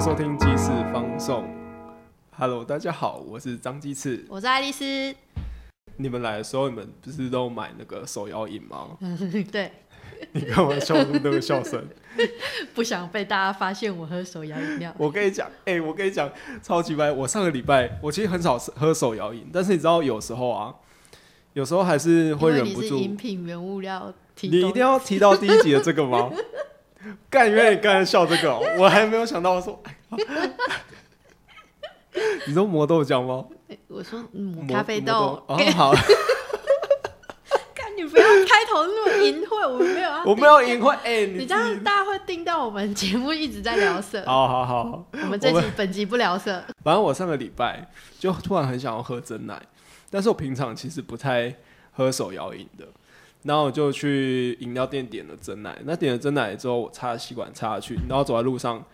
迎收听鸡翅放送。Hello，大家好，我是张鸡翅。我是爱丽丝。你们来的时候，你们不是都买那个手摇饮吗？对，你干嘛笑出那个笑声？不想被大家发现我喝手摇饮料。我跟你讲，哎、我跟你讲，超级白。我上个礼拜，我其实很少喝手摇饮，但是你知道，有时候啊，有时候还是会忍不住。饮品原物料提你一定要提到第一集的这个吗？干，原来你刚才笑这个哦、我还没有想到说，你说磨豆浆吗？我说嗯磨咖啡磨豆，哦，好，看你不要开头那么淫秽，我没有要 我没有淫秽，哎、你你这样大家会听到我们节目一直在聊色。好好好，我们这我集本集不聊色，反正我上个礼拜就突然很想要喝真奶，但是我平常其实不太喝手摇饮的，然后我就去饮料店点了真奶。那点了真奶之后，我插吸管插下去，然后走在路上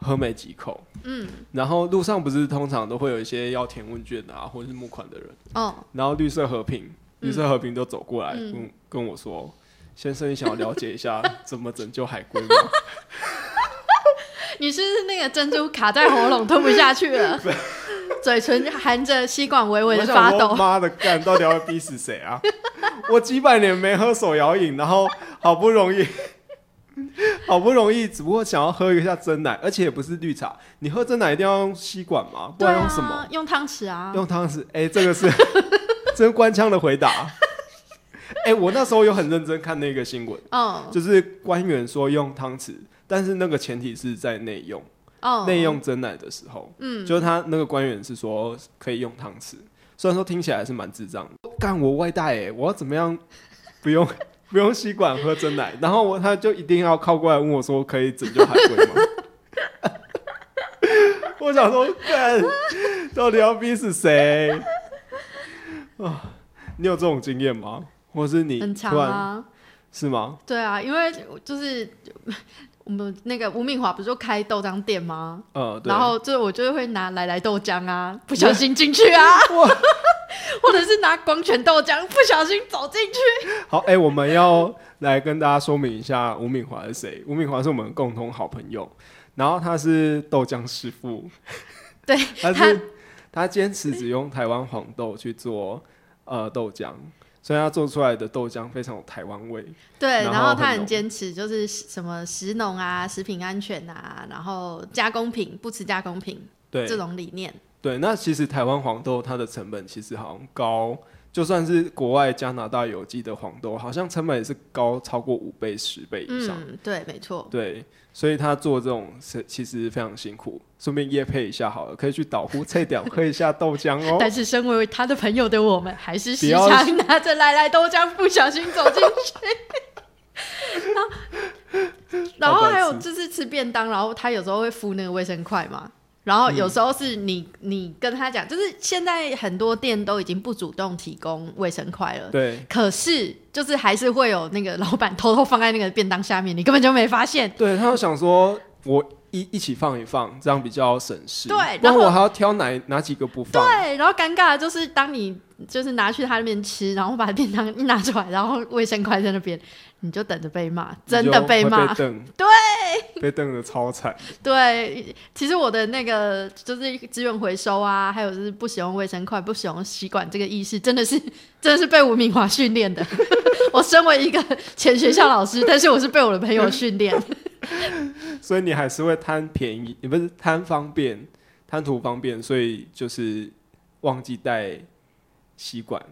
喝没几口，嗯，然后路上不是通常都会有一些要填问卷啊，或者是募款的人，哦，然后绿色和平，绿色和平都走过来嗯跟、跟我说。先生，你想要了解一下 怎么拯救海龟吗？你是不是那个珍珠卡在喉咙吞不下去了，嘴唇含着吸管微微的发抖。妈的干，到底要逼死谁啊？我几百年没喝手摇饮，然后好不容易，好不容易，只不过想要喝一下真奶，而且也不是绿茶。你喝真奶一定要用吸管吗？不对然用什么？啊，用汤匙啊。用汤匙？哎、这个是 真官腔的回答。哎、我那时候有很认真看那个新闻，嗯，就是官员说用汤匙，但是那个前提是在内用。哦，内用真奶的时候，嗯，就是他那个官员是说可以用汤匙，虽然说听起来是蛮智障的。干我外带哎，我要怎么样不用不用吸管喝真奶？然后我他就一定要靠过来问我说可以拯救海龟吗？我想说干，到底要逼死谁啊？你有这种经验吗？或是你很长突然啊。是吗？对啊，因为就是我们那个吴敏华不是就开豆浆店吗？然后就我就会拿来来豆浆啊，不小心进去啊，或者是拿光泉豆浆，不小心走进去。好，哎、我们要来跟大家说明一下吴敏华是谁。吴敏华是我们共同好朋友，然后他是豆浆师傅，对，他是他坚持只用台湾黄豆去做呃豆浆，所以他做出来的豆浆非常有台湾味。对，然然后他很坚持，就是什么食农啊、食品安全啊，然后加工品不吃加工品对这种理念。对，那其实台湾黄豆它的成本其实好像高，就算是国外加拿大有机的黄豆，好像成本也是高超过五倍、十倍以上。嗯，对，没错。对，所以他做这种是其实非常辛苦。顺便夜配一下好了，可以去岛湖菜屌喝一下豆浆哦。但是身为他的朋友的我们，还是时常拿着来来豆浆，不小心走进去。然后，然后还有就是吃便当，然后他有时候会敷那个卫生筷嘛。然后有时候是你你跟他讲，就是现在很多店都已经不主动提供卫生筷了。对可是，就是还是会有那个老板偷偷放在那个便当下面，你根本就没发现。对，他就想说我一一起放一放，这样比较省事。对然然后我还要挑哪哪几个不放。对，然后尴尬的就是当你就是拿去他那边吃，然后把便当一拿出来，然后卫生筷在那边，你就等着被骂，真的被被骂。瞪，对，被瞪的超惨。对，其实我的那个就是资源回收啊，还有就是不使用卫生筷、不使用吸管这个意识，真的是 真的是被吴明华训练的。我身为一个前学校老师，但是我是被我的朋友训练。所以你还是会贪便宜，也不是贪方便，贪图方便，所以就是忘记带吸管。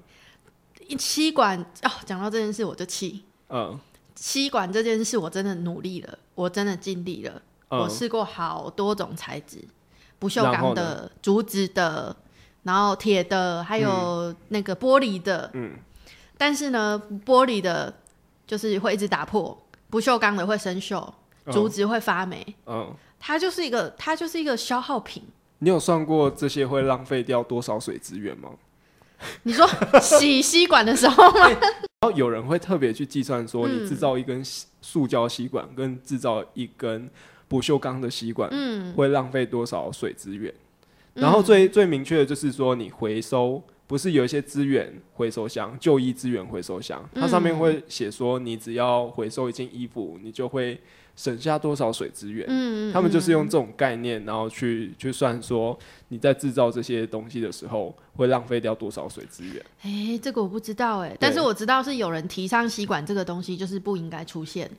吸管哦，讲到这件事我就气。嗯吸管这件事我真的努力了，我真的尽力了。我嗯，试过好多种材质，不锈钢的、竹子的，然后铁的，还有那个玻璃的。嗯，但是呢，玻璃的就是会一直打破，不锈钢的会生锈，竹子会发霉。嗯，它就是一个，它就是一个消耗品。你有算过这些会浪费掉多少水资源吗？你说洗吸管的时候吗？然后有人会特别去计算说，嗯你制造一根塑胶吸管跟制造一根不锈钢的吸管，嗯，会浪费多少水资源？然后最最明确的就是说，你回收不是有一些资源回收箱、就医资源回收箱，它上面会写说，你只要回收一件衣服，你就会省下多少水资源。嗯，他们就是用这种概念，然后去去算说你在制造这些东西的时候会浪费掉多少水资源。哎、这个我不知道哎、但是我知道是有人提倡吸管这个东西，就是不应该出现，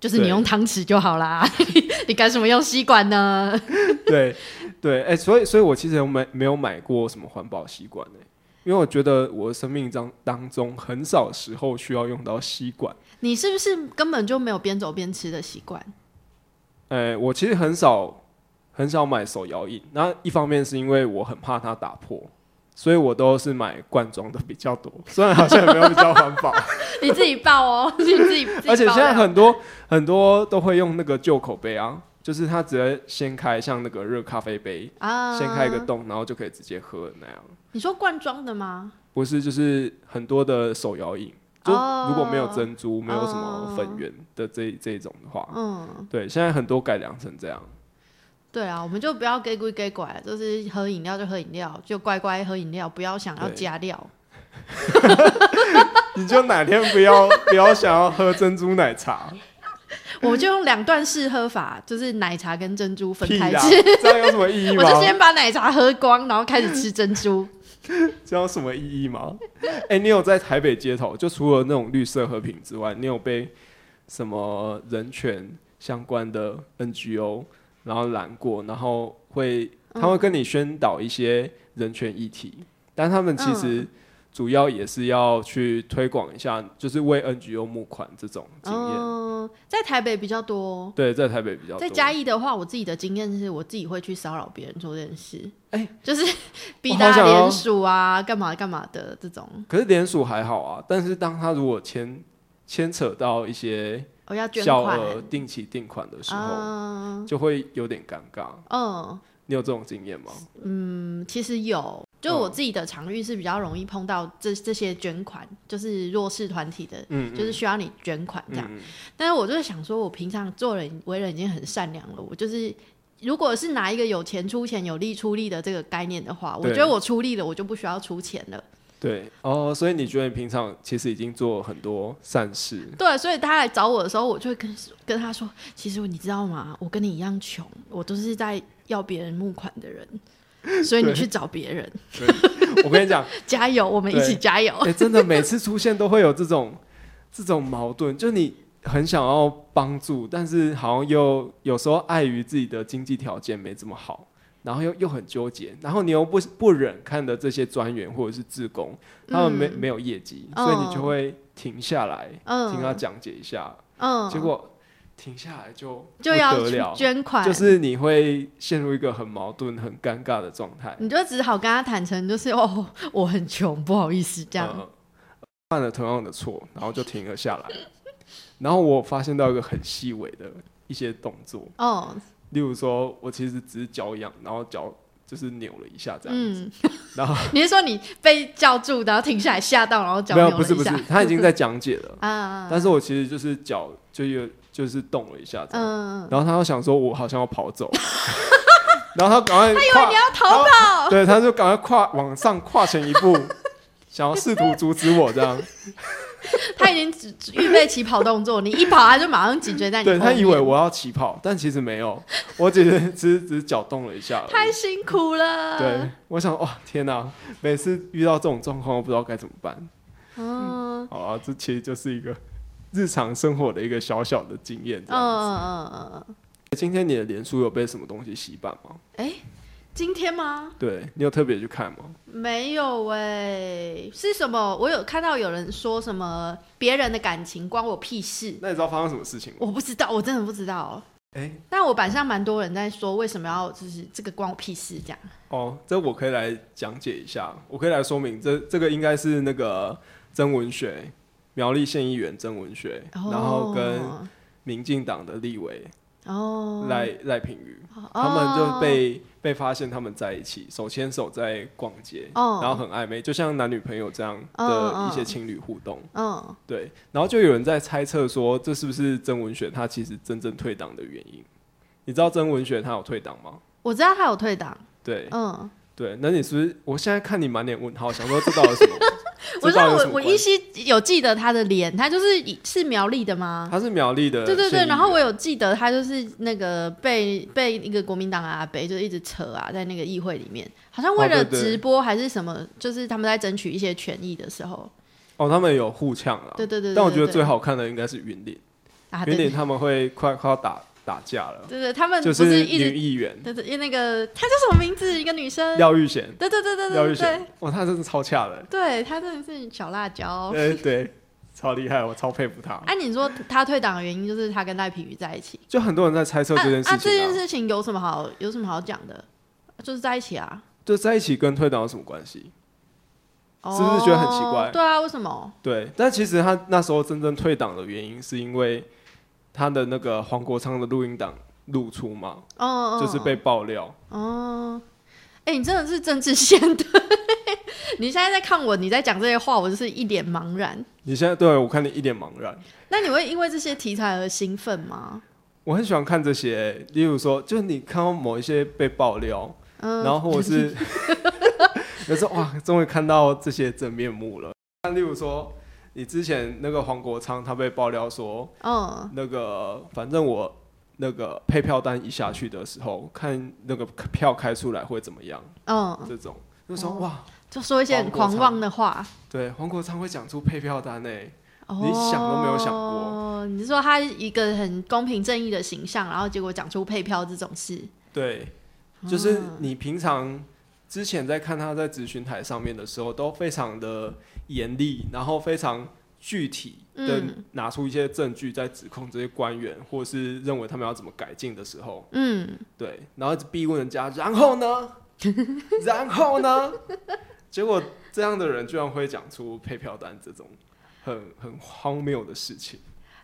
就是你用汤匙就好啦，你干什么用吸管呢？对 对，哎、所以所以我其实没没有买过什么环保吸管呢、因为我觉得我的生命当当中很少时候需要用到吸管。你是不是根本就没有边走边吃的习惯？哎、我其实很少很少买手摇饮，那一方面是因为我很怕它打破，所以我都是买罐装的比较多。虽然好像也没有比较环保，你自己爆哦，你自己自己而且现在很多很多都会用那个旧口杯啊，就是它直接掀开，像那个热咖啡杯，啊，掀开一个洞，然后就可以直接喝那样。你说罐装的吗？不是，就是很多的手摇饮，就哦如果没有珍珠，没有什么粉圆的这这种的话，嗯，对，现在很多改良成这样。对啊，我们就不要给鬼给拐，就是喝饮料就喝饮料，就乖乖喝饮料，不要想要加料。你就哪天不要 不要想要喝珍珠奶茶，我就用两段式喝法，就是奶茶跟珍珠分屁啦开吃。这样有什么意义吗？我就先把奶茶喝光，然后开始吃珍珠。这样有什么意义吗？哎、你有在台北街头，就除了那种绿色和平之外，你有被什么人权相关的 NGO 然后拦过，然后会他会跟你宣导一些人权议题，但他们其实主要也是要去推广一下，就是为 NGO 募款这种经验。嗯，在台北比较多。对，在台北比较多。在嘉义的话，我自己的经验是我自己会去骚扰别人做这件事，哎就是逼我好想要大家联署啊，干嘛干嘛的这种。可是联署还好啊，但是当他如果牵牵扯到一些小款，额定期定款的时候，嗯就会有点尴尬。嗯你有这种经验吗？嗯，其实有，就嗯我自己的场域是比较容易碰到这这些捐款，就是弱势团体的，嗯，就是需要你捐款这样。嗯但是我就是想说，我平常做人为人已经很善良了，我就是。如果是拿一个有钱出钱、有力出力的这个概念的话，我觉得我出力了，我就不需要出钱了。对。哦，所以你觉得你平常其实已经做很多善事，对，所以他来找我的时候，我就会跟跟他说：“其实你知道吗？我跟你一样穷，我都是在要别人募款的人，所以你去找别人，我跟你讲，加油，我们一起加油。哎、真的每次出现都会有这种 这种矛盾，就你很想要帮助，但是好像又有时候碍于自己的经济条件没这么好，然后又又很纠结，然后你又不不忍看的这些专员或者是志工，他们没、嗯没有业绩，哦所以你就会停下来、嗯听他讲解一下，嗯，结果停下来就就要。捐款，就是你会陷入一个很矛盾、很尴尬的状态。你就只好跟他坦诚，就是哦，我很穷，不好意思，这样。嗯犯了同样的错，然后就停了下来。然后我发现到一个很细微的一些动作，哦，例如说我其实只是脚痒，然后脚就是扭了一下这样子。嗯，然后 你是说你被叫住，然后停下来吓到，然后脚没有，不是不是，他已经在讲解了，啊？但是我其实就是脚就有就是动了一下这样。嗯，然后他又想说我好像要跑走，然后他赶快他以为你要逃跑，对，他就赶快跨往上跨前一步，想要试图阻止我这样。他已经只只预备起跑动作，你一跑他就马上紧追在你。对他以为我要起跑，但其实没有，我只是只是只是脚动了一下。太辛苦了。对，，我想哇，天哪！每次遇到这种状况，我不知道该怎么办。嗯好啊，这其实就是一个日常生活的一个小小的经验。嗯嗯。嗯嗯嗯，今天你的脸书有被什么东西洗版吗？哎，今天吗？对你有特别去看吗？没有哎，是什么？我有看到有人说什么别人的感情关我屁事，那你知道发生什么事情吗？我不知道，我真的不知道。哎、但我板上蛮多人在说，为什么要就是这个关我屁事这样？哦，这我可以来讲解一下，我可以来说明，这这个应该是那个曾文学，苗栗县议员曾文学，然后跟民进党的立委哦赖赖品妤，哦他们就被被发现他们在一起手牵手在逛街，哦然后很暧昧，就像男女朋友这样嗯的嗯一些情侣互动。嗯对，然后就有人在猜测说，这是不是曾文雪她其实真正退党的原因？你知道曾文雪她有退党吗？我知道她有退党，对，嗯对，那你是不是？我现在看你满脸问号，想说这到底什么？我知道我我依稀有记得他的脸，他就是是苗栗的吗？他是苗栗的，对对对。然后我有记得他就是那个被被一个国民党阿北就一直扯啊，在那个议会里面，好像为了直播还是什么，就是他们在争取一些权益的时候。哦，他们有互呛啊。对对对。但我觉得最好看的应该是云林，云林他们会快快要打。打架了，对对，他们就是女议员，对对，因那个她叫什么名字？一个女生，廖玉贤，对对对对对，廖玉贤，哇，她真是超恰的，对她真的是小辣椒，对对，超厉害，我超佩服她。哎，你说她退党的原因就是她跟赖品妤在一起，就很多人在猜测这件事情。啊，这件事情有什么好有什么好讲的？就是在一起啊，就在一起跟退党有什么关系？是不是觉得很奇怪？对啊，为什么？对，但其实他那时候真正退党的原因是因为他的那个黄国昌的录音档。露出嘛，哦，就是被爆料哦。哎，你真的是政治线的。你现在在看我，你在讲这些话，我就是一脸茫然。你现在对我看你一脸茫然。那你会因为这些题材而兴奋吗？我很喜欢看这些，例如说，就是你看到某一些被爆料，然后或者是 有时候哇，终于看到这些真面目了。那例如说，你之前那个黄国昌，他被爆料说，嗯，那个反正我。那个配票单一下去的时候，看那个票开出来会怎么样？嗯，这种就说哇，就说一些很狂妄的话。对，黄国昌会讲出配票单呢，你想都没有想过。你是说他一个很公平正义的形象，然后结果讲出配票这种事？对，就是你平常之前在看他在咨询台上面的时候，都非常的严厉，然后非常。具体的拿出一些证据在指控这些官员，或是认为他们要怎么改进的时候，嗯，对，然后一直逼问人家，然后呢，然后呢，结果这样的人居然会讲出配票单这种很很荒谬的事情。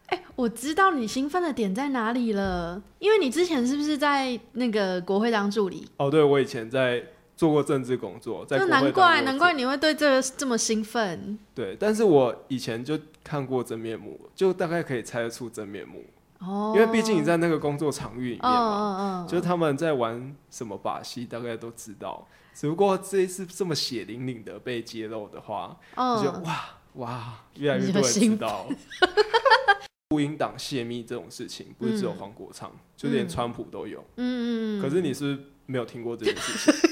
哎，我知道你兴奋的点在哪里了，因为你之前是不是在那个国会当助理？哦，对，我以前在。做过政治工作，在难怪难怪你会对这个这么兴奋。对，但是我以前就看过真面目，就大概可以猜得出真面目。哦，因为毕竟你在那个工作场域里面嘛，就是他们在玩什么把戏，大概都知道。只不过这一次这么血淋淋的被揭露的话，就哇哇，越来越多人知道。录音档泄密这种事情，不是只有黄国昌，就连川普都有。嗯嗯嗯。可是你是没有听过这件事情。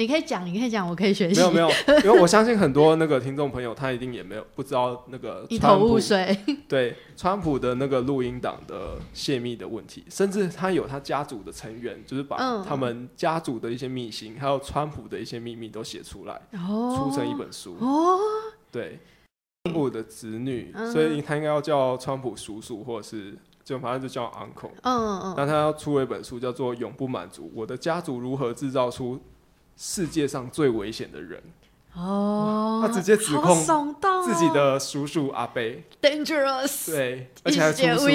你可以讲，你可以讲，我可以学习。没有没有，因为我相信很多那个听众朋友，他一定也没有不知道那个 一头雾水。对，川普的那个录音档的泄密的问题，甚至他有他家族的成员，就是把他们家族的一些秘辛，还有川普的一些秘密都写出来，出成一本书。哦，对，川普的子女，所以他应该要叫川普叔叔，或者是就反正就叫 uncle。嗯嗯嗯。那他要出了一本书，叫做《永不满足：我的家族如何制造出》。世界上最危险的人哦，他直接指控自己的叔叔阿贝，dangerous，对，而且还出书，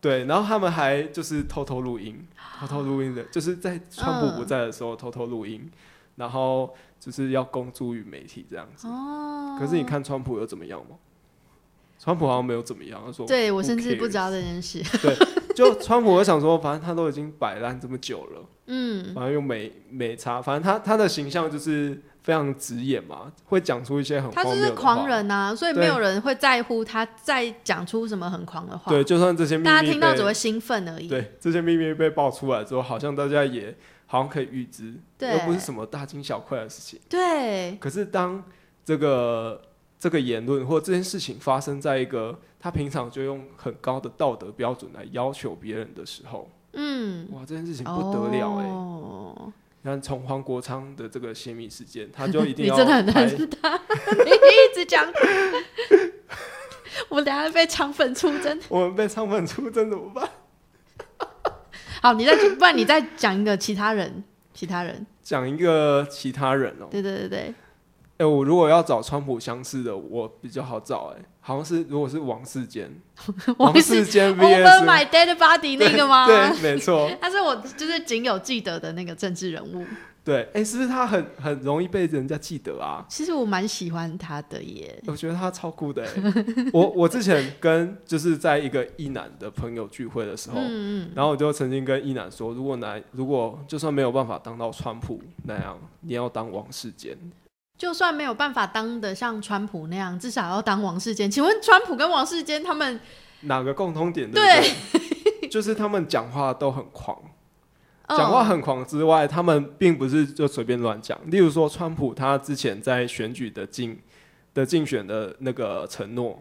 对，然后他们还就是偷偷录音，偷偷录音的，就是在川普不在的时候偷偷录音，然后就是要公诸于媒体这样子。哦，可是你看川普有怎么样吗？川普好像没有怎么样，他说，对我甚至不知道这件事。对，就川普，我想说，反正他都已经摆烂这么久了。嗯，反正又没没差，反正他他的形象就是非常直眼嘛，会讲出一些很他就是狂人啊，所以没有人会在乎他再讲出什么很狂的话。对，就算这些秘密大家听到只会兴奋而已。对，这些秘密被爆出来之后，好像大家也好像可以预知，又不是什么大惊小怪的事情。对。可是当这个这个言论或这件事情发生在一个他平常就用很高的道德标准来要求别人的时候。嗯，哇，这件事情不得了哎！你看，从黄国昌的这个泄密事件，他就一定要你真的很认识他，你一直讲，我等下被肠粉出征，我们被肠粉出征怎么办？好，你再不然你再讲一个其他人，其他人讲一个其他人哦，对对对对。哎，我如果要找川普相似的，我比较好找。哎，好像是如果是王世坚，王世坚 vs My Dead Body 那个吗？对，没错。他是我就是仅有记得的那个政治人物。对，哎、是不是他很很容易被人家记得啊？其实我蛮喜欢他的耶。我觉得他超酷的欸。我我之前跟就是在一个一男的朋友聚会的时候，嗯嗯，然后我就曾经跟一男说，如果男如果就算没有办法当到川普那样，你要当王世坚。就算没有办法当的像川普那样，至少要当王世坚。请问川普跟王世坚他们哪个共通点？对 就是他们讲话都很狂。讲话嗯很狂之外，他们并不是就随便乱讲。例如说，川普他之前在选举的竞的竞选的那个承诺，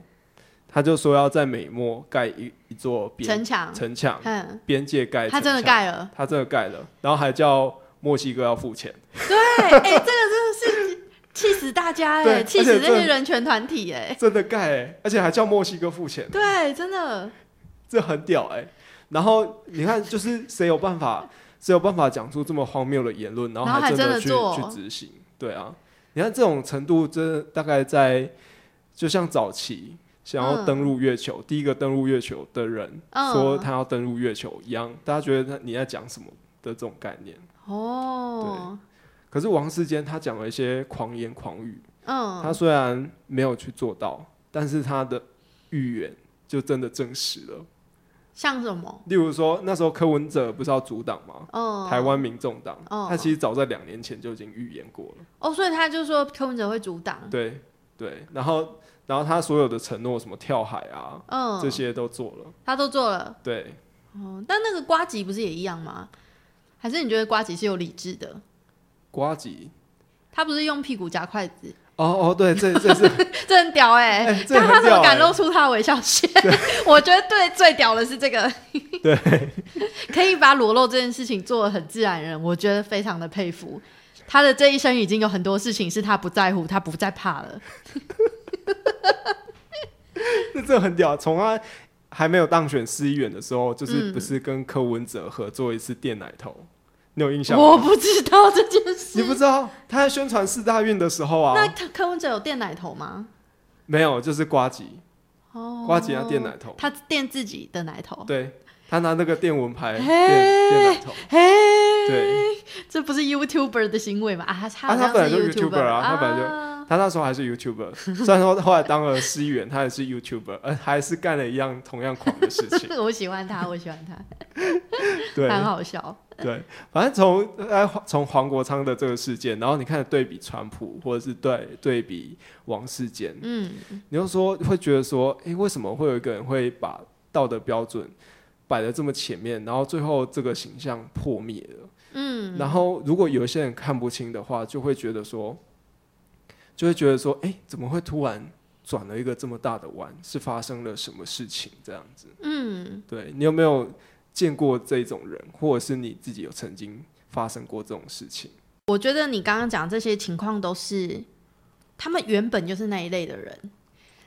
他就说要在美墨盖一一座边城墙，城墙，嗯，边界盖。他真的，盖了。他真的盖了，然后还叫墨西哥要付钱。对，哎、这个是气死大家对哎，气死这而且这些人权团体哎。真的盖哎，而且还叫墨西哥付钱，对，真的，这很屌哎。然后你看，就是谁有办法，谁有办法讲出这么荒谬的言论，然后还真的做去执行？对啊，你看这种程度，真的大概在就像早期想要嗯登陆月球，第一个登陆月球的人嗯说他要登陆月球一样，大家觉得他你在讲什么的这种概念。哦，可是王世坚他讲了一些狂言狂语，嗯，他虽然没有去做到，但是他的预言就真的证实了。像什么？例如说，那时候柯文哲不是要阻挡吗？嗯，台湾民众党，哦他其实早在两年前就已经预言过了。哦，所以他就说柯文哲会阻挡，对对，然后然后他所有的承诺，什么跳海啊，嗯，这些都做了。他都做了。对，哦，但那个瓜吉不是也一样吗？还是你觉得瓜吉是有理智的？瓜吉，他不是用屁股夹筷子，哦哦，对，这这是，这很屌哎、哎，这但他怎么敢露出他的微笑线？我觉得对最屌的是这个，对，可以把裸露这件事情做的很自然人，我觉得非常的佩服。他的这一生已经有很多事情是他不在乎，他不再怕了。这这很屌。从他还没有当选市议员的时候，就是嗯。不是跟柯文哲合作一次电奶头，你有印象吗？我不知道这件事。你不知道他在宣传四大运的时候啊那，他柯文哲有垫奶头吗？没有，就是瓜吉，哦，瓜吉要垫奶头，他垫自己的奶头。对他拿那个电蚊拍嘿垫垫奶头，嘿，对，这不是 YouTuber 的行为吗？啊，他他啊他本来就 YouTuber 啊他本来就啊他那时候还是 YouTuber，虽然说后来当了市议员，他也是 YouTuber，呃，还是干了一样同样狂的事情，我喜欢他，我喜欢他，对很好笑。对，反正从呃从黄国昌的这个事件，然后你看对比川普，或者是对对比王世坚，嗯，你就说会觉得说，诶，为什么会有一个人会把道德标准摆得这么前面，然后最后这个形象破灭了？嗯，然后如果有一些人看不清的话，就会觉得说，就会觉得说，诶，怎么会突然转了一个这么大的弯？是发生了什么事情？这样子，嗯，对你有没有见过这种人，或者是你自己有曾经发生过这种事情？我觉得你刚刚讲这些情况都是他们原本就是那一类的人，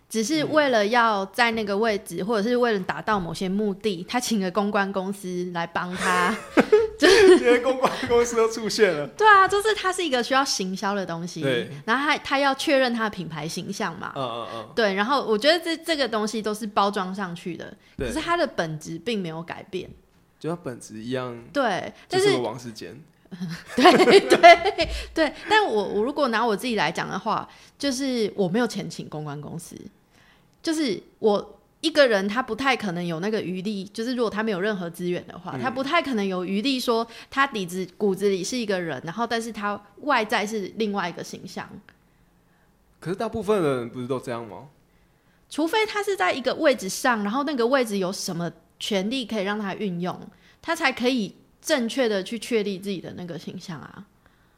只是为了要在那个位置，或者是为了达到某些目的，他请了公关公司来帮他。因为公关公司都出现了，对啊，就是它是一个需要行销的东西。对，然后他他要确认他的品牌形象嘛。嗯嗯嗯，对，然后我觉得这这个东西都是包装上去的，可是，它的本质并没有改变。就它本质一样，对，但就是王世坚。对对对，但我我如果拿我自己来讲的话，就是我没有钱请公关公司，就是我一个人他不太可能有那个余力，就是如果他没有任何资源的话，嗯他不太可能有余力说他底子骨子里是一个人，然后但是他外在是另外一个形象，可是大部分的人不是都这样吗？除非他是在一个位置上，然后那个位置有什么权利可以让他运用，他才可以正确的去确立自己的那个形象啊。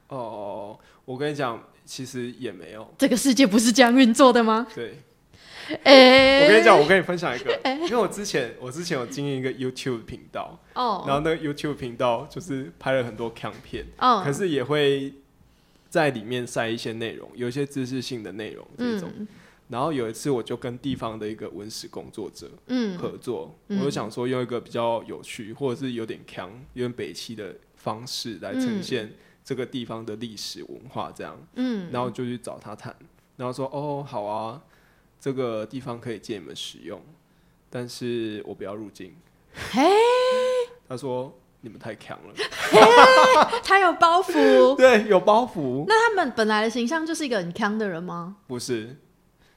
哦，我跟你讲，其实也没有。这个世界不是这样运作的吗？对，哎、我跟你讲，我跟你分享一个，因为我之前我之前有经营一个 YouTube 频道，哦，然后那个 YouTube 频道就是拍了很多片，哦，可是也会在里面晒一些内容，有一些知识性的内容这种。嗯。然后有一次我就跟地方的一个文史工作者嗯。合作，嗯。我就想说用一个比较有趣或者是有点强、有点北气的方式来呈现这个地方的历史文化这样。嗯，然后就去找他谈，然后说哦好啊，这个地方可以借你们使用，但是我不要入境。嘿，他说你们太强了，他有包袱。对，有包袱。那他们本来的形象就是一个很强的人吗？不是，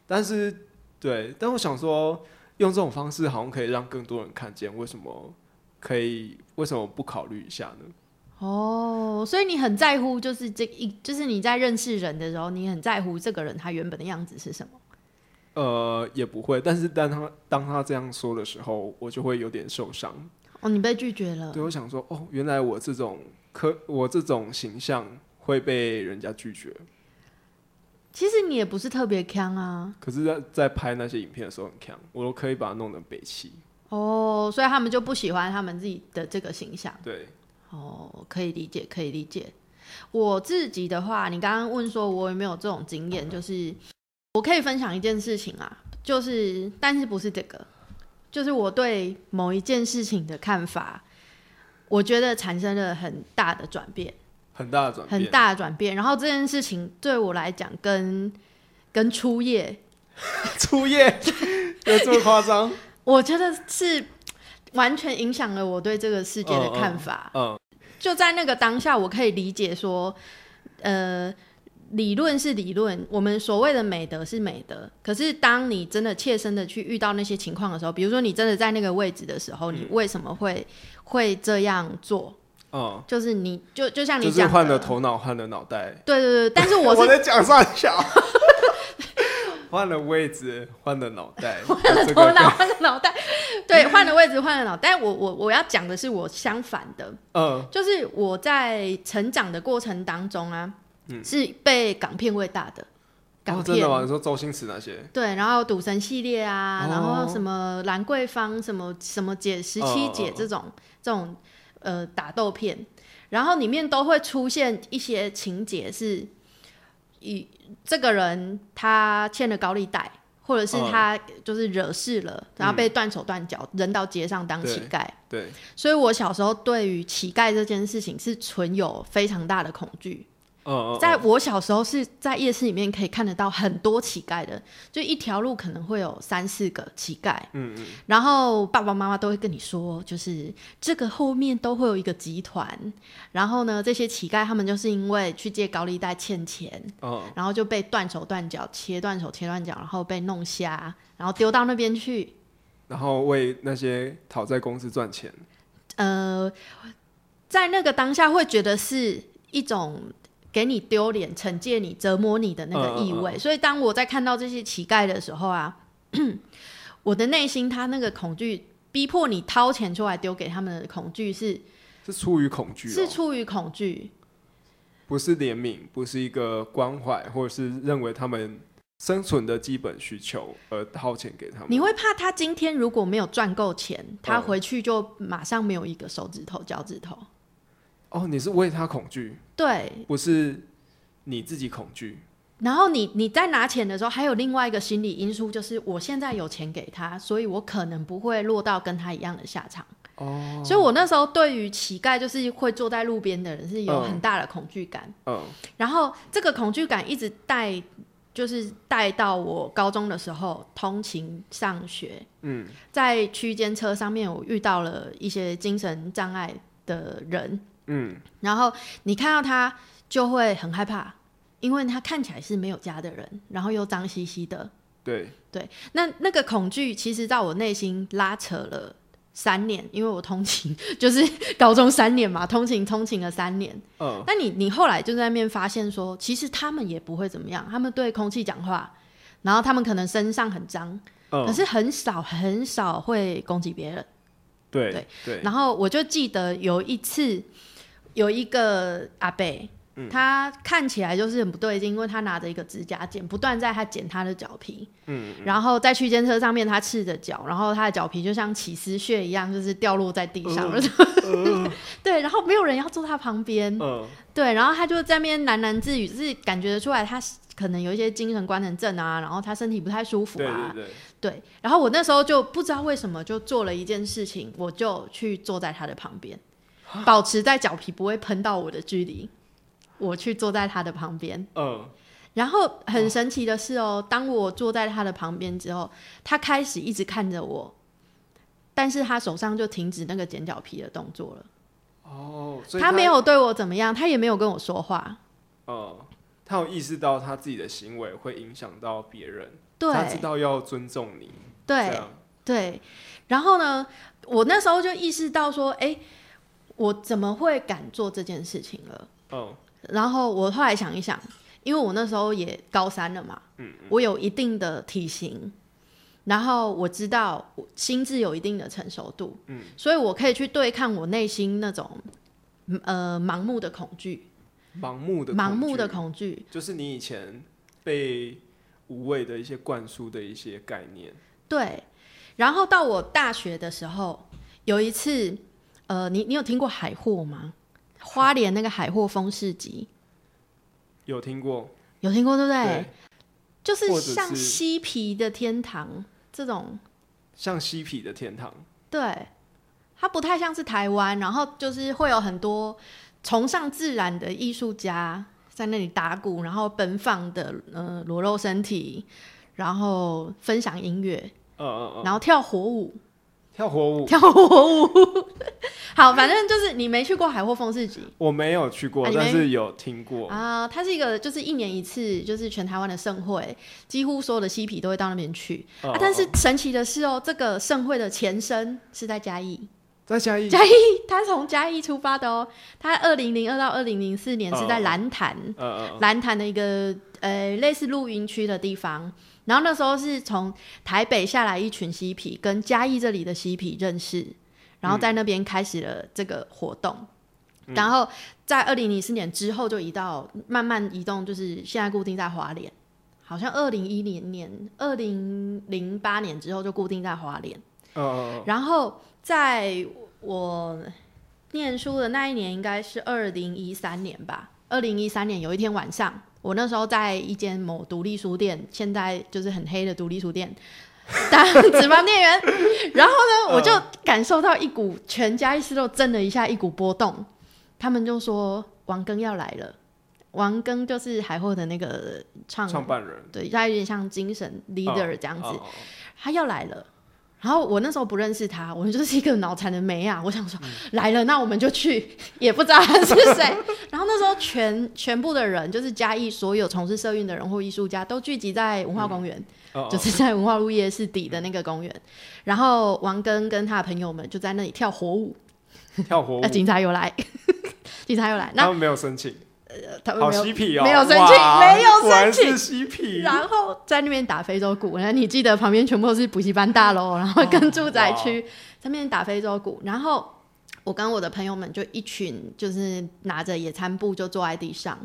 但是对，但我想说，用这种方式好像可以让更多人看见，为什么可以？为什么不考虑一下呢？哦，所以你很在乎，就是这一，就是你在认识人的时候，你很在乎这个人他原本的样子是什么？呃，也不会，但是当他当他这样说的时候，我就会有点受伤。哦，你被拒绝了。对，我想说，哦，原来我这种可我这种形象会被人家拒绝。其实你也不是特别强啊。可是，在在拍那些影片的时候很强，我都可以把它弄得北气。哦，所以他们就不喜欢他们自己的这个形象。对。哦，可以理解，可以理解。我自己的话，你刚刚问说我有没有这种经验，就是我可以分享一件事情啊，就是但是不是这个，就是我对某一件事情的看法，我觉得产生了很大的转变，很大的转变，很大的转变。然后这件事情对我来讲，跟跟初夜，初夜 有这么夸张？我觉得是完全影响了我对这个世界的看法。嗯。就在那个当下，我可以理解说，呃，理论是理论，我们所谓的美德是美德。可是，当你真的切身的去遇到那些情况的时候，比如说你真的在那个位置的时候，你为什么会会这样做？哦，就是你就就像你讲，换了头脑，换了脑袋。对对对，但是 我我在讲上小。换了位置，换了脑袋，换了头脑，换了脑袋，对，换了位置，换了脑袋。我我我要讲的是我相反的，嗯，就是我在成长的过程当中啊，是被港片喂大的。港片，真的吗？你说周星驰那些？对，然后赌神系列啊，然后什么兰桂坊，什么什么姐十七姐这种这种呃打斗片，然后里面都会出现一些情节是。以这个人他欠了高利贷，或者是他就是惹事了，然后被断手断脚扔到街上当乞丐。对，所以我小时候对于乞丐这件事情是存有非常大的恐惧。在我小时候是在夜市里面可以看得到很多乞丐的，就一条路可能会有三四个乞丐。嗯嗯。然后爸爸妈妈都会跟你说，就是这个后面都会有一个集团。然后呢，这些乞丐他们就是因为去借高利贷欠钱，然后就被断手断脚、切断手切断脚，然后被弄瞎，然后丢到那边去，然后为那些讨债公司赚钱。呃，在那个当下会觉得是一种。给你丢脸、惩戒你、折磨你的那个意味，所以当我在看到这些乞丐的时候啊，我的内心他那个恐惧，逼迫你掏钱出来丢给他们的恐惧是是出于恐惧，是出于恐惧，不是怜悯，不是一个关怀，或者是认为他们生存的基本需求而掏钱给他们。你会怕他今天如果没有赚够钱，他回去就马上没有一个手指头、脚趾头。哦，你是为他恐惧，对，不是你自己恐惧。然后你你在拿钱的时候，还有另外一个心理因素，就是我现在有钱给他，所以我可能不会落到跟他一样的下场。哦，所以我那时候对于乞丐，就是会坐在路边的人，是有很大的恐惧感。嗯，然后这个恐惧感一直带，就是带到我高中的时候通勤上学。嗯，在区间车上面，我遇到了一些精神障碍的人。嗯，然后你看到他就会很害怕，因为他看起来是没有家的人，然后又脏兮兮的。对对，那那个恐惧其实在我内心拉扯了三年，因为我通勤 就是高中三年嘛，通勤通勤了三年。嗯，那你你后来就在那边发现说，其实他们也不会怎么样，他们对空气讲话，然后他们可能身上很脏，可是很少很少会攻击别人。对对对，然后我就记得有一次。有一个阿伯，他看起来就是很不对劲，因为他拿着一个指甲剪，不断在他剪他的脚皮。嗯，然后在区间车上面，他赤着脚，然后他的脚皮就像起丝屑一样，就是掉落在地上了。对，然后没有人要坐他旁边。嗯，对，然后他就在那边喃喃自语，就是感觉得出来他可能有一些精神官能症啊，然后他身体不太舒服啊。对对对。对，然后我那时候就不知道为什么就做了一件事情，我就去坐在他的旁边。保持在脚皮不会喷到我的距离，我去坐在他的旁边。嗯，然后很神奇的是哦，当我坐在他的旁边之后，他开始一直看着我，但是他手上就停止那个剪脚皮的动作了。哦，所以他没有对我怎么样，他也没有跟我说话。呃，他有意识到他自己的行为会影响到别人，对，他知道要尊重你，对对。然后呢，我那时候就意识到说，哎，我怎么会敢做这件事情了？哦。然后我后来想一想，因为我那时候也高三了嘛，嗯，我有一定的体型，然后我知道心智有一定的成熟度，嗯，所以我可以去对抗我内心那种呃盲目的恐惧。盲目的盲目的恐惧，就是你以前被无谓的一些灌输的一些概念。对，然后到我大学的时候，有一次，呃，你你有听过海货吗？花莲那个海货风市集，有听过，有听过，对不对？就是像嬉皮的天堂这种，像嬉皮的天堂，对，它不太像是台湾，然后就是会有很多。崇尚自然的艺术家在那里打鼓，然后奔放的呃裸露身体，然后分享音乐，嗯嗯嗯，然后跳火舞，跳火舞，跳火舞。好，反正就是你没去过海货风市集，我没有去过，但是有听过啊。它是一个就是一年一次，就是全台湾的盛会，几乎所有的嬉皮都会到那边去。啊，但是神奇的是哦，这个盛会的前身是在嘉义。在嘉义，嘉义，他从嘉义出发的哦。他二零零二到二零零四年是在蓝潭，蓝潭的一个呃类似露营区的地方。然后那时候是从台北下来一群嬉皮，跟嘉义这里的嬉皮认识，然后在那边开始了这个活动。然后在二零零四年之后就移到慢慢移动，就是现在固定在华联。好像二零一零年、二零零八年之后就固定在华联。然后。在我念书的那一年，应该是二零一三年吧。二零一三年有一天晚上，我那时候在一间某独立书店，现在就是很黑的独立书店当值班店员。然后呢，我就感受到一股全家一丝都震了一下，一股波动。他们就说王庚要来了。王庚就是海货的那个创创办人，对，他有点像精神 leader 这样子，他要来了。然后我那时候不认识他，我就是一个脑残的梅啊！我想说 来了，那我们就去，也不知道他是谁。然后那时候全全部的人，就是嘉义所有从事社运的人或艺术家，都聚集在文化公园，就是在文化路夜市底的那个公园。然后王根跟他的朋友们就在那里跳火舞，跳火舞。警察又来，警察又 来，他们没有申请。他好嬉皮哦，没有生气，没有生气，嬉皮。然后在那边打非洲鼓，然后你记得旁边全部都是补习班大楼，然后跟住宅区，在那边打非洲鼓。然后我跟我的朋友们就一群，就是拿着野餐布就坐在地上。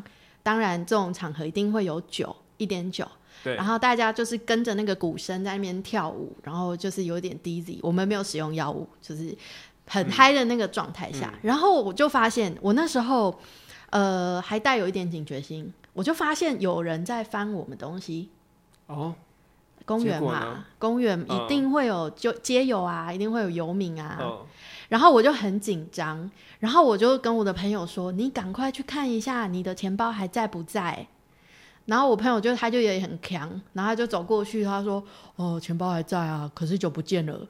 当然这种场合一定会有酒，一点酒。对。然后大家就是跟着那个鼓声在那边跳舞，然后就是有点 dizzy。我们没有使用药物，就是很嗨的那个状态下。然后我就发现，我那时候。呃，还带有一点警觉心，我就发现有人在翻我们东西。哦，公园嘛，公园一定会有就街友啊，一定会有游民啊。然后我就很紧张，然后我就跟我的朋友说：“你赶快去看一下你的钱包还在不在。”然后我朋友就他就也很强，然后他就走过去，他说：“哦，钱包还在啊，可是酒不见了。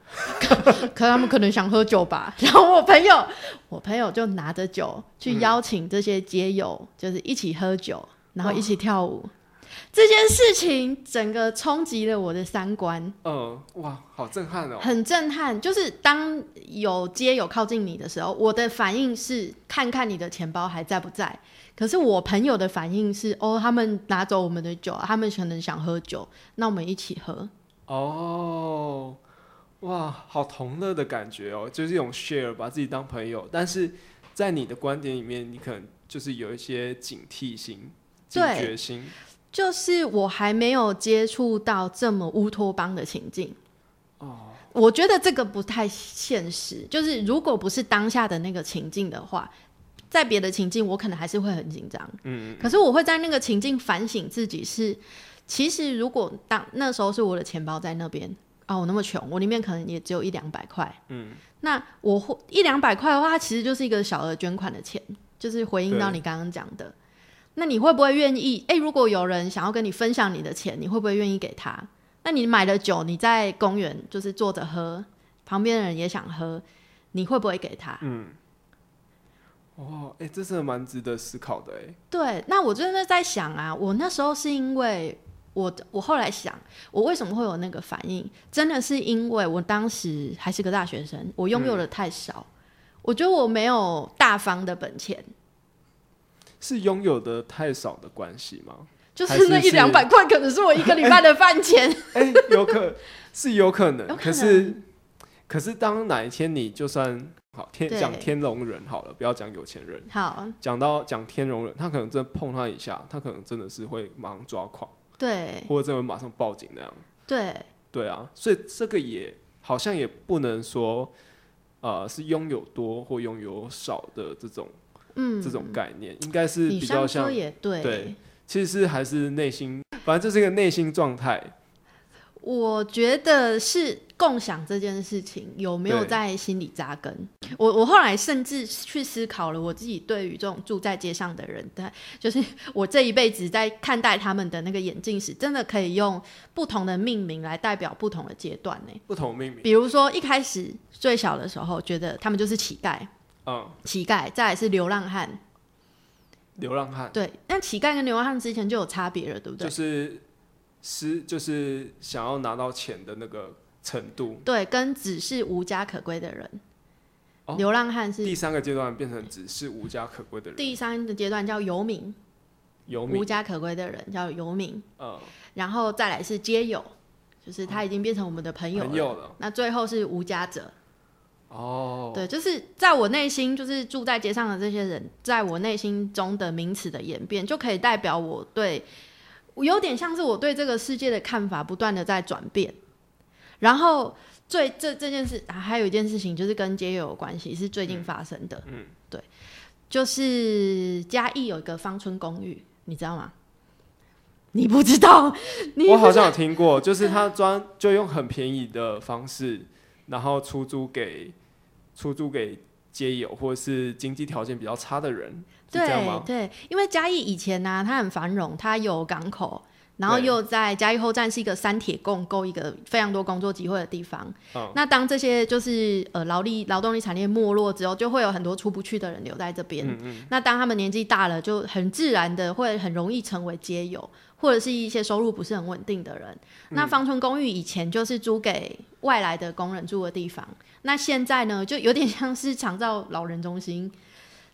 可他们可能想喝酒吧。”然后我朋友，我朋友就拿着酒去邀请这些街友，就是一起喝酒，然后一起跳舞。这件事情整个冲击了我的三观。嗯，哇，好震撼哦！很震撼，就是当有街友靠近你的时候，我的反应是看看你的钱包还在不在。可是我朋友的反应是，哦，他们拿走我们的酒，他们可能想喝酒，那我们一起喝。哦，哇，好同乐的感觉哦，就是一种 share，把自己当朋友。但是在你的观点里面，你可能就是有一些警惕心、警觉心。就是我还没有接触到这么乌托邦的情境。哦，我觉得这个不太现实。就是如果不是当下的那个情境的话。在别的情境，我可能还是会很紧张。嗯，可是我会在那个情境反省自己，是其实如果当那时候是我的钱包在那边啊，我那么穷，我里面可能也只有一两百块。嗯，那我会一两百块的话，它其实就是一个小额捐款的钱，就是回应到你刚刚讲的。那你会不会愿意？哎，如果有人想要跟你分享你的钱，你会不会愿意给他？那你买了酒，你在公园就是坐着喝，旁边的人也想喝，你会不会给他？嗯。哦，哎，这是蛮值得思考的哎。对，那我真的在想啊，我那时候是因为我我后来想，我为什么会有那个反应，真的是因为我当时还是个大学生，我拥有的太少，我觉得我没有大方的本钱，是拥有的太少的关系吗？就是那一两百块，可能是我一个礼拜的饭钱。哎，有可是有可能，可是可是当哪一天你就算好天讲天龙人好了，不要讲有钱人，好。讲到讲天龙人，他可能真碰他一下，他可能真的是会马上抓狂，对，或者真的马上报警那样。对。对啊，所以这个也好像也不能说呃是拥有多或拥有少的这种嗯。这种概念，应该是比较像也对。其实还是内心，反正这是一个内心状态。我觉得是共享这件事情有没有在心里扎根。我我后来甚至去思考了我自己对于这种住在街上的人，的，就是我这一辈子在看待他们的那个眼镜时，真的可以用不同的命名来代表不同的阶段呢？不同命名，比如说一开始最小的时候，觉得他们就是乞丐，嗯，乞丐，再来是流浪汉。流浪汉对，但乞丐跟流浪汉之前就有差别了，对不对？就是是就是想要拿到钱的那个程度，对，跟只是无家可归的人，流浪汉是第三个阶段变成只是无家可归的人，第三个阶段叫游民，游民。无家可归的人叫游民，嗯，然后再来是街友，就是他已经变成我们的朋友了，那最后是无家者。哦，对，就是在我内心，就是住在街上的这些人，在我内心中的名词的演变，就可以代表我对，有点像是我对这个世界的看法不断的在转变。然后最这这件事，还有一件事情就是跟街友有关系，是最近发生的。嗯，对，就是嘉义有一个芳村公寓，你知道吗？你不知道？我好像有听过，就是他专就用很便宜的方式。然后出租给出租给街友或者是经济条件比较差的人，对吗？对，因为嘉义以前呢，它很繁荣，它有港口，然后又在嘉义后站是一个三铁共构一个非常多工作机会的地方。那当这些就是呃劳力劳动力产业没落之后，就会有很多出不去的人留在这边。那当他们年纪大了，就很自然的会很容易成为街友。或者是一些收入不是很稳定的人，那芳村公寓以前就是租给外来的工人住的地方，那现在呢，就有点像是长照老人中心，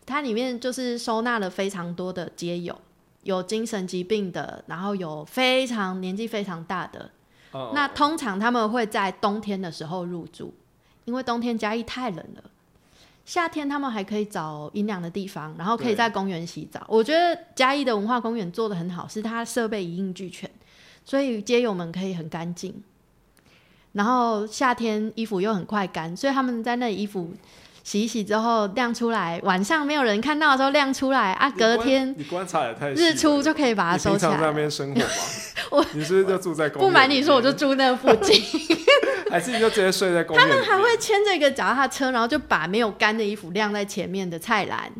它里面就是收纳了非常多的街友，有精神疾病的，然后有非常年纪非常大的，那通常他们会在冬天的时候入住，因为冬天嘉义太冷了。夏天他们还可以找阴凉的地方，然后可以在公园洗澡。我觉得嘉义的文化公园做的很好，是它设备一应俱全，所以街友们可以很干净。然后夏天衣服又很快干，所以他们在那衣服洗一洗之后晾出来，晚上没有人看到的时候晾出来啊，隔天你观察也太日出就可以把它收起来。在那边生活吗？我 你是不是就住在公？不瞒你说，我就住那附近。还是你就直接睡在公园？他们还会牵着一个脚踏车，然后就把没有干的衣服晾在前面的菜篮，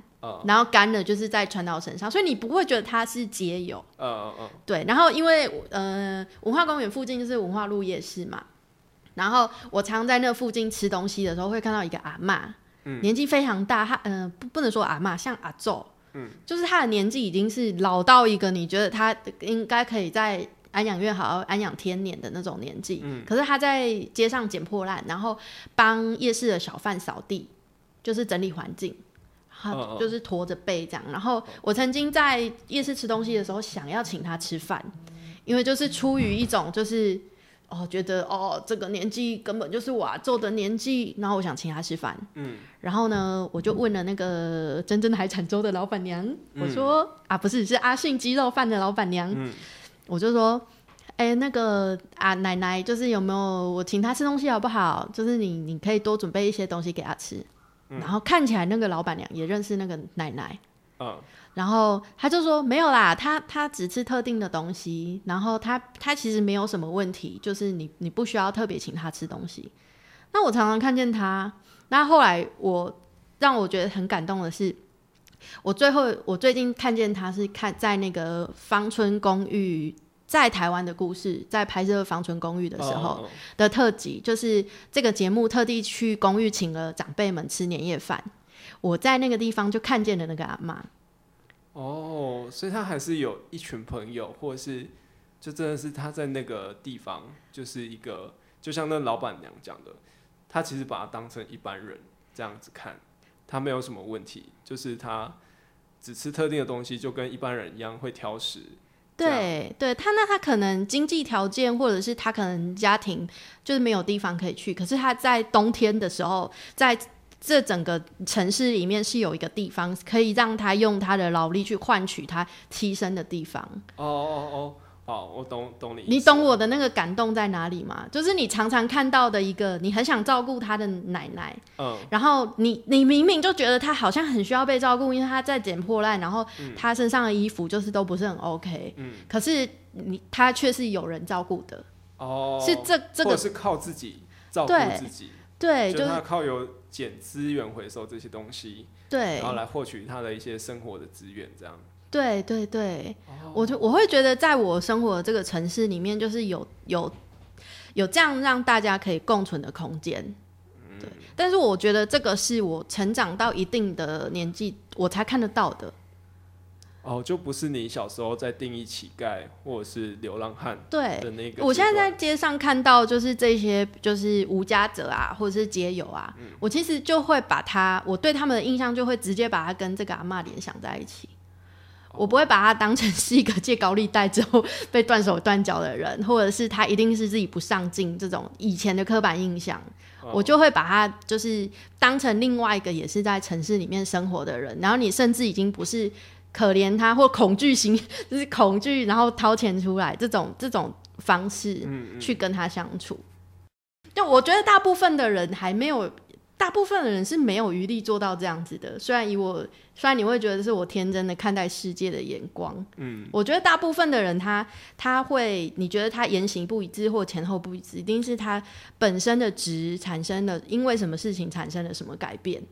然后干了就是在穿到身上，所以你不会觉得它是街友。嗯嗯嗯。对，然后因为呃文化公园附近就是文化路夜市嘛，然后我常在那附近吃东西的时候，会看到一个阿妈，年纪非常大，他嗯不不能说阿妈，像阿昼，嗯，就是他的年纪已经是老到一个你觉得他应该可以在。安养院好好，安养天年的那种年纪，可是他在街上捡破烂，然后帮夜市的小贩扫地，就是整理环境，他就是驼着背这样。然后我曾经在夜市吃东西的时候，想要请他吃饭，因为就是出于一种就是哦，觉得哦这个年纪根本就是我做的年纪，然后我想请他吃饭。嗯，然后呢，我就问了那个真正的海产粥的老板娘，我说啊，不是，是阿信鸡肉饭的老板娘。我就说，哎，那个啊，奶奶，就是有没有我请他吃东西好不好？就是你，你可以多准备一些东西给他吃。然后看起来那个老板娘也认识那个奶奶，嗯，然后他就说没有啦，他他只吃特定的东西，然后他他其实没有什么问题，就是你你不需要特别请他吃东西。那我常常看见他，那后来我让我觉得很感动的是。我最后，我最近看见他是看在那个芳村公寓在台湾的故事，在拍摄芳村公寓的时候的特辑，就是这个节目特地去公寓请了长辈们吃年夜饭。我在那个地方就看见了那个阿妈。哦，所以他还是有一群朋友，或者是就真的是他在那个地方就是一个，就像那老板娘讲的，他其实把他当成一般人这样子看，他没有什么问题，就是他只吃特定的东西，就跟一般人一样会挑食。对，对他那他可能经济条件，或者是他可能家庭就是没有地方可以去，可是他在冬天的时候，在这整个城市里面是有一个地方可以让他用他的劳力去换取他栖身的地方。哦哦哦。哦，我懂懂你。你懂我的那个感动在哪里吗？就是你常常看到的一个，你很想照顾他的奶奶，嗯，然后你你明明就觉得他好像很需要被照顾，因为他在捡破烂，然后他身上的衣服就是都不是很 OK，嗯，可是你他却是有人照顾的，哦，是这这个是靠自己照顾自己，对，就是他靠有捡资源回收这些东西，对，然后来获取他的一些生活的资源，这样。对对对，我就我会觉得，在我生活的这个城市里面，就是有有有这样让大家可以共存的空间。对，但是我觉得这个是我成长到一定的年纪，我才看得到的。哦，就不是你小时候在定义乞丐或者是流浪汉对的那个。我现在在街上看到，就是这些就是无家者啊，或者是街友啊，我其实就会把他，我对他们的印象就会直接把他跟这个阿妈联想在一起。我不会把他当成是一个借高利贷之后被断手断脚的人，或者是他一定是自己不上进这种以前的刻板印象，我就会把他就是当成另外一个也是在城市里面生活的人。然后你甚至已经不是可怜他或恐惧型，就是恐惧，然后掏钱出来这种这种方式去跟他相处。就我觉得大部分的人还没有。大部分的人是没有余力做到这样子的。虽然以我，虽然你会觉得是我天真的看待世界的眼光，嗯，我觉得大部分的人他他会，你觉得他言行不一致或前后不一致，一定是他本身的值产生了，因为什么事情产生了什么改变。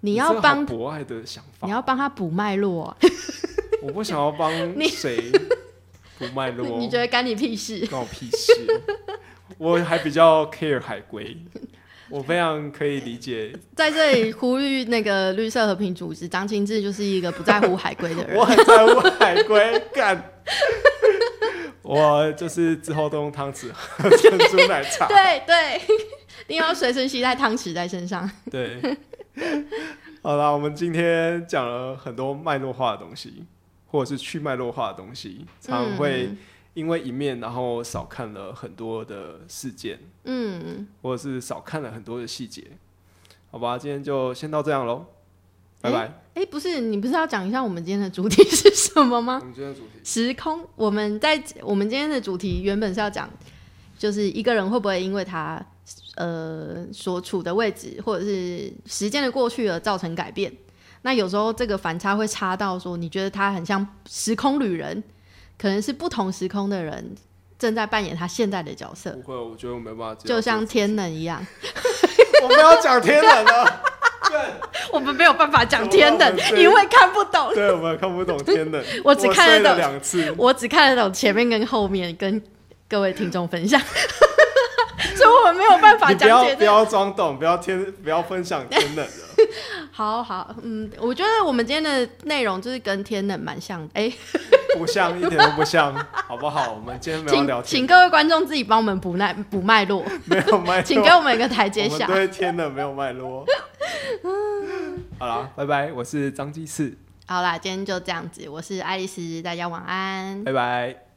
哇，你要帮博爱的想法，你要帮他补脉络。我不想要帮谁补脉络，你觉得干你屁事？关我屁事。我还比较 care 海龟。我非常可以理解，在这里呼吁那个绿色和平组织，张清志就是一个不在乎海龟的人。我很在乎海龟，干。我就是之后都用汤匙喝珍珠奶茶。对对，一定要随身携带汤匙在身上。对，好了，我们今天讲了很多脉络化的东西，或者是去脉络化的东西，常会。因为一面，然后少看了很多的事件，嗯，或者是少看了很多的细节，好吧，今天就先到这样喽，拜拜。哎，不是，你不是要讲一下我们今天的主题是什么吗？我们今天的主题时空。我们在我们今天的主题原本是要讲，就是一个人会不会因为他呃所处的位置或者是时间的过去而造成改变？那有时候这个反差会差到说，你觉得他很像时空旅人？可能是不同时空的人正在扮演他现在的角色。不会，我觉得我没办法。就像天冷一样，我们要讲天冷了。我们没有办法讲天冷，因为看不懂。对，我们看不懂天冷。我只看得懂两次，我只看得懂前面跟后面，跟各位听众分享。所以我们没有办法讲解。不要装懂，不要天，不要分享天冷的。好好，嗯，我觉得我们今天的内容就是跟天冷蛮像的，哎，不像，一点都不像，好不好？我们今天没有 聊，请各位观众自己帮我们补脉补脉络，没有脉，请给我们一个台阶下。对天冷没有脉络。好啦，拜拜，我是张鸡翅。好啦，今天就这样子，我是爱丽丝，大家晚安，拜拜。